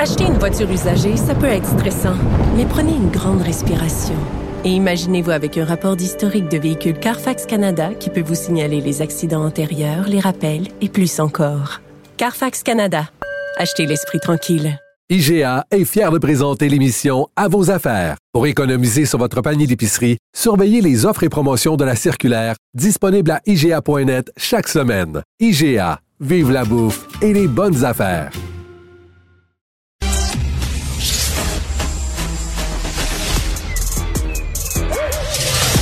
Acheter une voiture usagée, ça peut être stressant, mais prenez une grande respiration. Et imaginez-vous avec un rapport d'historique de véhicule Carfax Canada qui peut vous signaler les accidents antérieurs, les rappels et plus encore. Carfax Canada. Achetez l'esprit tranquille. IGA est fier de présenter l'émission À vos affaires. Pour économiser sur votre panier d'épicerie, surveillez les offres et promotions de la circulaire disponible à IGA.net chaque semaine. IGA, vive la bouffe et les bonnes affaires.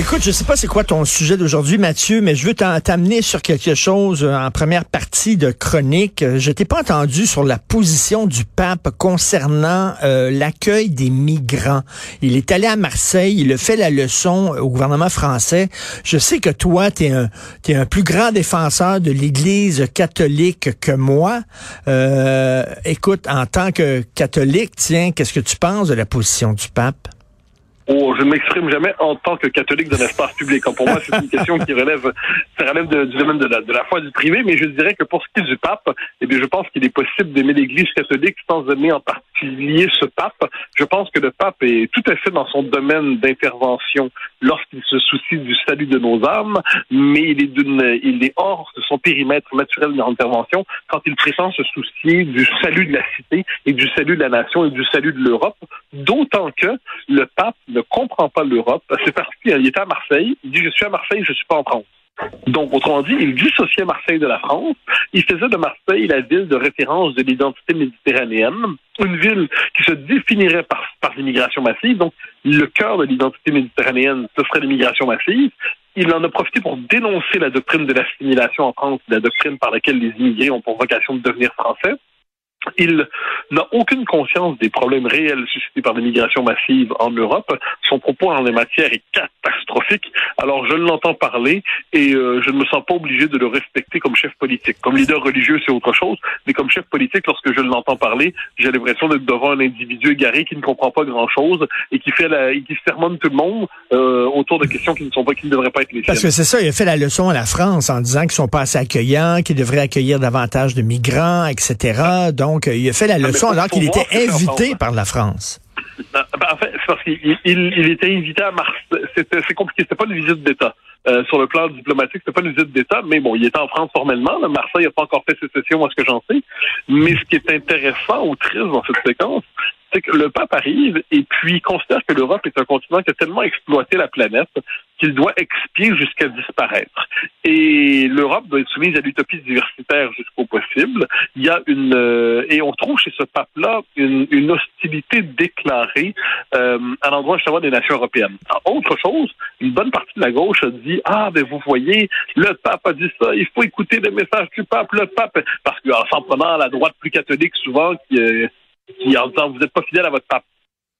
Écoute, je sais pas c'est quoi ton sujet d'aujourd'hui, Mathieu, mais je veux t'amener sur quelque chose euh, en première partie de chronique. Euh, Je t'ai pas entendu sur la position du pape concernant euh, l'accueil des migrants. Il est allé à Marseille, il a fait la leçon au gouvernement français. Je sais que toi, tu es un, un plus grand défenseur de l'Église catholique que moi. Écoute, en tant que catholique, tiens, qu'est-ce que tu penses de la position du pape? Oh, je ne m'exprime jamais en tant que catholique d'un espace public. Pour moi, c'est une question qui relève, ça relève du domaine de la, de la foi du privé, mais je dirais que pour ce qui est du pape, eh bien, je pense qu'il est possible d'aimer l'Église catholique sans aimer en particulier ce pape. Je pense que le pape est tout à fait dans son domaine d'intervention lorsqu'il se soucie du salut de nos âmes, mais il est il est hors de son périmètre naturel d'intervention quand il prétend se soucier du salut de la cité et du salut de la nation et du salut de l'Europe. D'autant que le pape ne comprend pas l'Europe. C'est parce qu'il était à Marseille. Il dit, je suis à Marseille, je suis pas en France. Donc, autrement dit, il dissociait Marseille de la France. Il faisait de Marseille la ville de référence de l'identité méditerranéenne, une ville qui se définirait par, par l'immigration massive. Donc, le cœur de l'identité méditerranéenne, ce serait l'immigration massive. Il en a profité pour dénoncer la doctrine de l'assimilation en France, la doctrine par laquelle les immigrés ont pour vocation de devenir français. Il n'a aucune conscience des problèmes réels suscités par l'immigration massive en Europe. Son propos en la matière est catastrophique. Alors je l'entends parler et euh, je ne me sens pas obligé de le respecter comme chef politique. Comme leader religieux, c'est autre chose, mais comme chef politique, lorsque je l'entends parler, j'ai l'impression d'être devant un individu égaré qui ne comprend pas grand-chose et qui fait la, et qui sermonne tout le monde euh, autour de questions qui ne sont pas, qui ne devraient pas être les Parce que c'est ça, il a fait la leçon à la France en disant qu'ils sont pas assez accueillants, qu'ils devraient accueillir davantage de migrants, etc. Donc, euh, il a fait la Ah, leçon alors qu'il était invité par la France. Ben, en fait, c'est parce qu'il il, il était invité à Marseille. C'est compliqué. C'était pas une visite d'État. Euh, sur le plan diplomatique, c'était pas une visite d'État, mais bon, il était en France formellement. Là. Marseille n'a pas encore fait sécession, à ce que j'en sais. Mais ce qui est intéressant ou triste dans cette séquence, c'est que le pape arrive et puis considère que l'Europe est un continent qui a tellement exploité la planète qu'il doit expier jusqu'à disparaître. Et l'Europe doit être soumise à l'utopie diversitaire jusqu'au possible. Il y a une euh, et on trouve chez ce pape-là une, une hostilité déclarée euh, à l'endroit justement des nations européennes. Autre chose, une bonne partie de la gauche a dit ah ben vous voyez le pape a dit ça, il faut écouter le message du pape, le pape parce que en s'en prenant à la droite plus catholique souvent qui euh, qui en disant vous n'êtes pas fidèle à votre pape.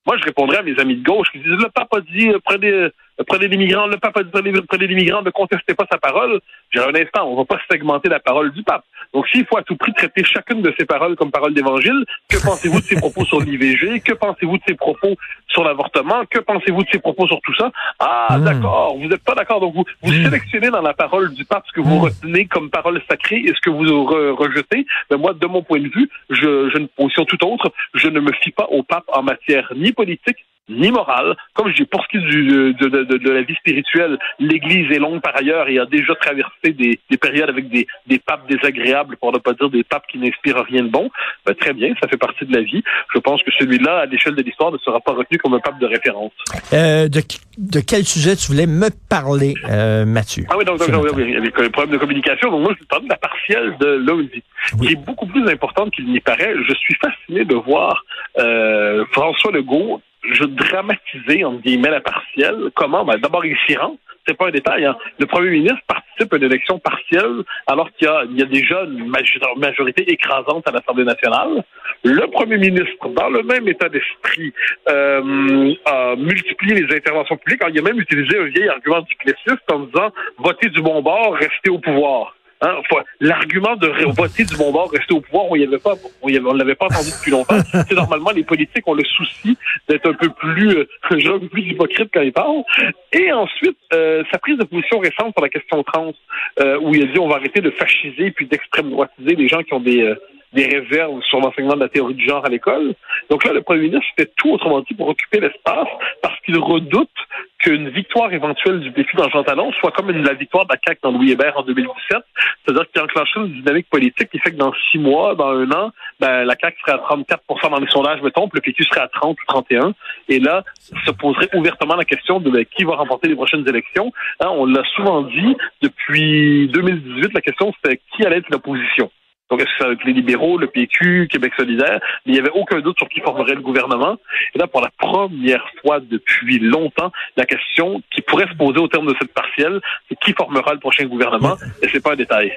Moi, je répondrais à mes amis de gauche qui disent le pape a dit euh, prenez, prenez les migrants, le pape a dit prenez, les migrants, ne contestez pas sa parole. J'ai un instant, on va pas segmenter la parole du pape. Donc, s'il faut à tout prix traiter chacune de ses paroles comme parole d'évangile, que pensez-vous de ses propos sur l'IVG? Que pensez-vous de ses propos sur l'avortement? Que pensez-vous de ses propos sur tout ça? Ah, Mm. d'accord, vous n'êtes pas d'accord. Donc, vous, vous Mm. sélectionnez dans la parole du pape ce que vous Mm. retenez comme parole sacrée et ce que vous re- rejetez. Mais moi, de mon point de vue, je, je une position tout autre. Je ne me fie pas au pape en matière ni politique ni morale. Comme je dis, pour ce qui est du, de, de, de, la vie spirituelle, l'Église est longue par ailleurs et a déjà traversé des, des périodes avec des, des papes désagréables, pour ne pas dire des papes qui n'inspirent rien de bon. Ben, très bien, ça fait partie de la vie. Je pense que celui-là, à l'échelle de l'histoire, ne sera pas retenu comme un pape de référence. Euh, de, de quel sujet tu voulais me parler, euh, Mathieu? Ah oui, donc, donc, donc oui, avec un problème de communication. Donc moi, je vais parler de la partielle de lundi, Oui. qui est beaucoup plus importante qu'il n'y paraît. Je suis fasciné de voir euh, François Legault je dramatisais, entre guillemets, la partielle. Comment? Ben, d'abord, il s'y rend. C'est pas un détail. Hein. Le premier ministre participe à une élection partielle alors qu'il y y a déjà une major- majorité écrasante à l'Assemblée nationale. Le premier ministre, dans le même état d'esprit, euh, a multiplié les interventions publiques. Il a même utilisé un vieil argument du Plessis en disant « votez du bon bord, restez au pouvoir ». Hein, L'argument de voter du bon bord, rester au pouvoir, on y avait pas, on y avait- on l'avait pas entendu depuis longtemps. C'est normalement les politiques ont le souci d'être un peu plus, euh, genre, un peu plus hypocrite quand ils parlent. Et ensuite, euh, sa prise de position récente sur la question trans, euh, où il a dit on va arrêter de fasciser puis d'extrême droitiser les gens qui ont des euh, des réserves sur l'enseignement de la théorie du genre à l'école. Donc là, le premier ministre fait tout autrement dit pour occuper l'espace parce qu'il redoute qu'une victoire éventuelle du défi dans Jean Talon soit comme la victoire de la CAQ dans Louis Hébert en 2017. C'est-à-dire qu'il a enclenché une dynamique politique qui fait que dans six mois, dans un an, ben, la CAQ serait à 34 dans les sondages, mettons, puis le PQ serait à 30 ou 31. Et là, se poserait ouvertement la question de ben, qui va remporter les prochaines élections. Hein, on l'a souvent dit, depuis 2018, la question c'était qui allait être l'opposition. Donc, est-ce que c'est avec les libéraux, le PQ, Québec solidaire? Il n'y avait aucun doute sur qui formerait le gouvernement. Et là, pour la première fois depuis longtemps, la question qui pourrait se poser au terme de cette partielle, c'est qui formera le prochain gouvernement? Et c'est pas un détail.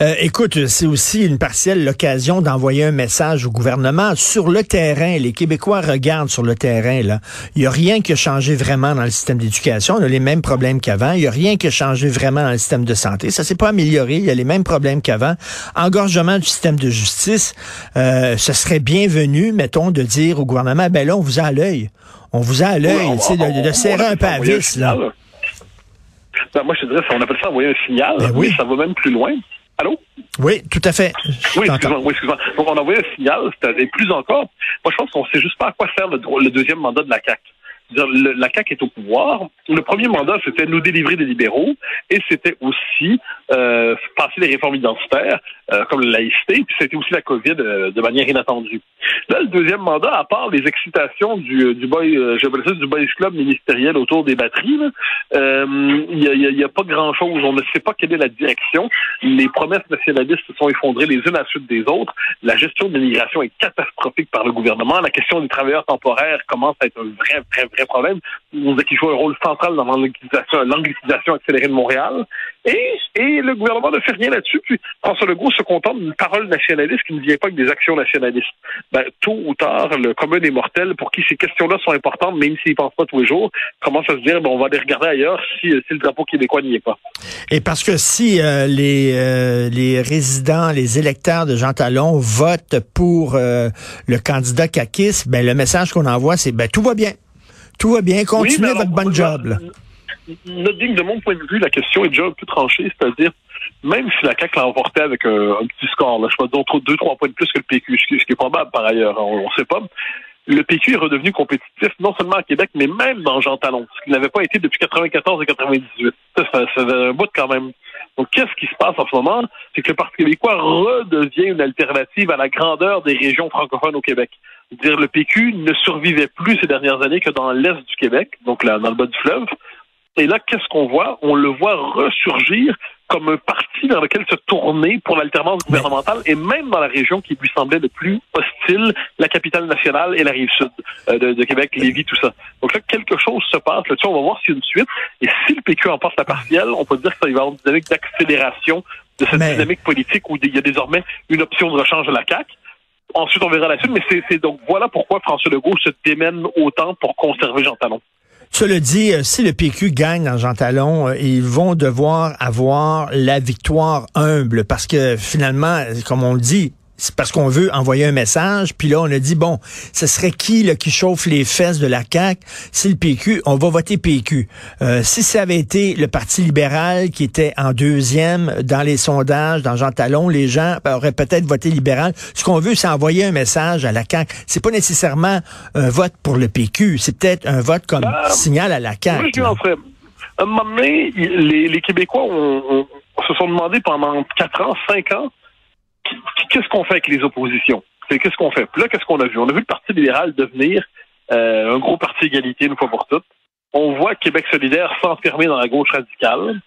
Euh, écoute, c'est aussi une partielle l'occasion d'envoyer un message au gouvernement. Sur le terrain, les Québécois regardent sur le terrain. là. Il n'y a rien qui a changé vraiment dans le système d'éducation. On a les mêmes problèmes qu'avant. Il n'y a rien qui a changé vraiment dans le système de santé. Ça s'est pas amélioré. Il y a les mêmes problèmes qu'avant. Du système de justice. Euh, ce serait bienvenu, mettons, de dire au gouvernement, ben là, on vous a à l'œil. On vous a à l'œil, Oui, tu sais, de, serrer un peu à vis, là. Ben, moi, je te dirais, on appelle ça envoyer un signal, Ben oui. mais ça va même plus loin. Allô? Oui, tout à fait. Je Oui, excuse-moi, oui, excuse-moi. Donc, on a envoyé un signal, c'est-à-dire plus encore. Moi, je pense qu'on sait juste pas à quoi sert le, le deuxième mandat de la CAQ. Le- la CAQ est au pouvoir. Le premier mandat, c'était nous délivrer des libéraux et c'était aussi euh, passer les réformes identitaires, euh, comme la laïcité, puis c'était aussi la COVID euh, de manière inattendue. Là, le deuxième mandat, à part les excitations du, boy, ça du boys club ministériel autour des batteries, il n'y a, a pas grand-chose. On ne sait pas quelle est la direction. Les promesses nationalistes se sont effondrées les unes à la suite des autres. La gestion de l'immigration est catastrophique par le gouvernement. La question des travailleurs temporaires commence à être un vrai, vrai, vrai problème. On dit qu'il joue un rôle central dans l'anglicisation accélérée de Montréal. Et, et le gouvernement ne fait rien là-dessus. Puis François Legault se contente d'une parole nationaliste qui ne vient pas avec des actions nationalistes. Ben, tôt ou tard, le commun des mortels, pour qui ces questions-là sont importantes, même s'ils ne pensent pas tous les jours, commence à se dire, ben, on va les regarder ailleurs si, si le drapeau québécois n'y est pas. Et parce que si euh, les, euh, les résidents, les électeurs de Jean Talon votent pour euh, le candidat Kakis, ben le message qu'on envoie, c'est ben tout va bien. Tout va bien, continuez Oui, mais votre alors, bonne job. là. De mon point de vue, la question est déjà un peu tranchée, c'est-à-dire, même si la CAQ l'a emporté avec un, un petit score, là, je sais pas, d'autres deux, trois points de plus que le PQ, ce qui, ce qui est probable par ailleurs, on ne sait pas, le PQ est redevenu compétitif non seulement à Québec, mais même dans Jean Talon, ce qu'il n'avait pas été depuis 94 et 98. Ça, ça, un bout quand même. Donc, qu'est-ce qui se passe en ce moment? C'est que le Parti québécois redevient une alternative à la grandeur des régions francophones au Québec. Dire le PQ ne survivait plus ces dernières années que dans l'est du Québec, donc là, dans le bas du fleuve. Et là, qu'est-ce qu'on voit? On le voit ressurgir comme un parti dans lequel se tourner pour l'alternance gouvernementale et même dans la région qui lui semblait le plus hostile, la capitale nationale et la rive sud euh, de, de Québec, Lévis, tout ça. Donc là, quelque chose se passe là-dessus. On va voir s'il y a une suite. Et si le PQ emporte la partielle, on peut dire que ça va y avoir une dynamique d'accélération de cette Mais- dynamique politique où il y a désormais une option de rechange de la CAQ. Ensuite, on verra la suite, mais c'est c'est donc voilà pourquoi François Legault se démène autant pour conserver Jean Talon. Cela dit, euh, si le PQ gagne dans Jean Talon, euh, ils vont devoir avoir la victoire humble parce que finalement, comme on le dit, c'est parce qu'on veut envoyer un message. Puis là, on a dit, bon, ce serait qui là, qui chauffe les fesses de la CAQ? C'est le PQ. On va voter PQ. Euh, si ça avait été le Parti libéral qui était en deuxième dans les sondages, dans Jean Talon, les gens auraient peut-être voté libéral. Ce qu'on veut, c'est envoyer un message à la CAQ. C'est pas nécessairement un vote pour le PQ. C'est peut-être un vote comme Ah, signal à la CAQ. Oui, en. À un moment donné, les, les Québécois ont- ont- se sont demandé pendant 4 ans, 5 ans, qu'est-ce qu'on fait avec les oppositions? C'est qu'est-ce qu'on fait? Puis là, qu'est-ce qu'on a vu? On a vu le Parti libéral devenir euh, un gros parti égalité une fois pour toutes. On voit Québec solidaire s'enfermer dans la gauche radicale.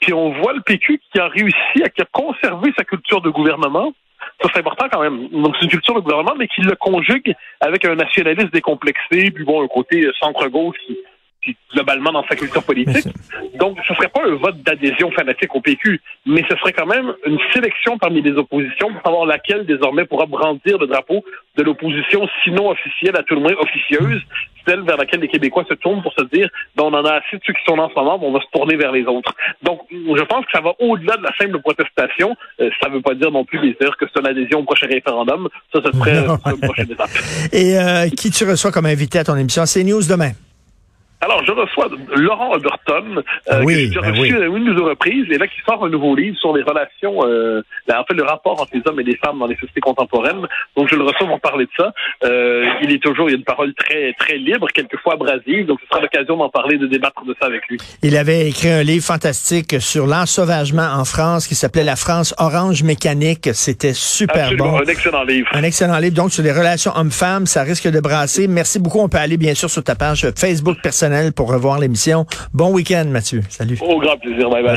Puis on voit le PQ qui a réussi à qui a conservé sa culture de gouvernement. Ça, c'est important quand même. Donc, c'est une culture de gouvernement, mais qui le conjugue avec un nationalisme décomplexé, puis bon, un côté euh, centre-gauche qui, qui, globalement, dans sa culture politique. Donc, ce serait pas un vote d'adhésion fanatique au PQ, mais ce serait quand même une sélection parmi les oppositions pour savoir laquelle désormais pourra brandir le drapeau de l'opposition, sinon officielle, à tout le moins officieuse, celle vers laquelle les Québécois se tournent pour se dire, ben, on en a assez de ceux qui sont en ce moment, on va se tourner vers les autres. Donc, je pense que ça va au-delà de la simple protestation. Euh, ça ne veut pas dire non plus, bien sûr, que c'est une adhésion au prochain référendum. Ça, ce serait une prochaine étape. Et euh, qui tu reçois comme invité à ton émission? C'est News demain. Alors, je reçois Laurent Oberton, Ah euh, oui, que j'ai ben reçu oui. à une ou deux reprises, et là, qui sort un nouveau livre sur les relations, euh, en fait, le rapport entre les hommes et les femmes dans les sociétés contemporaines. Donc, je le reçois pour parler de ça. Euh, il est toujours, il a une parole très, très libre, quelquefois abrasive, donc ce sera l'occasion d'en parler, de débattre de ça avec lui. Il avait écrit un livre fantastique sur l'ensauvagement en France qui s'appelait La France orange mécanique. C'était super Absolument, bon. un excellent livre. Un excellent livre, donc, sur les relations hommes-femmes. Ça risque de brasser. Merci beaucoup. On peut aller, bien sûr, sur ta page Facebook personnelle pour revoir l'émission. Bon week-end, Mathieu. Salut. Au grand plaisir. Bye bye.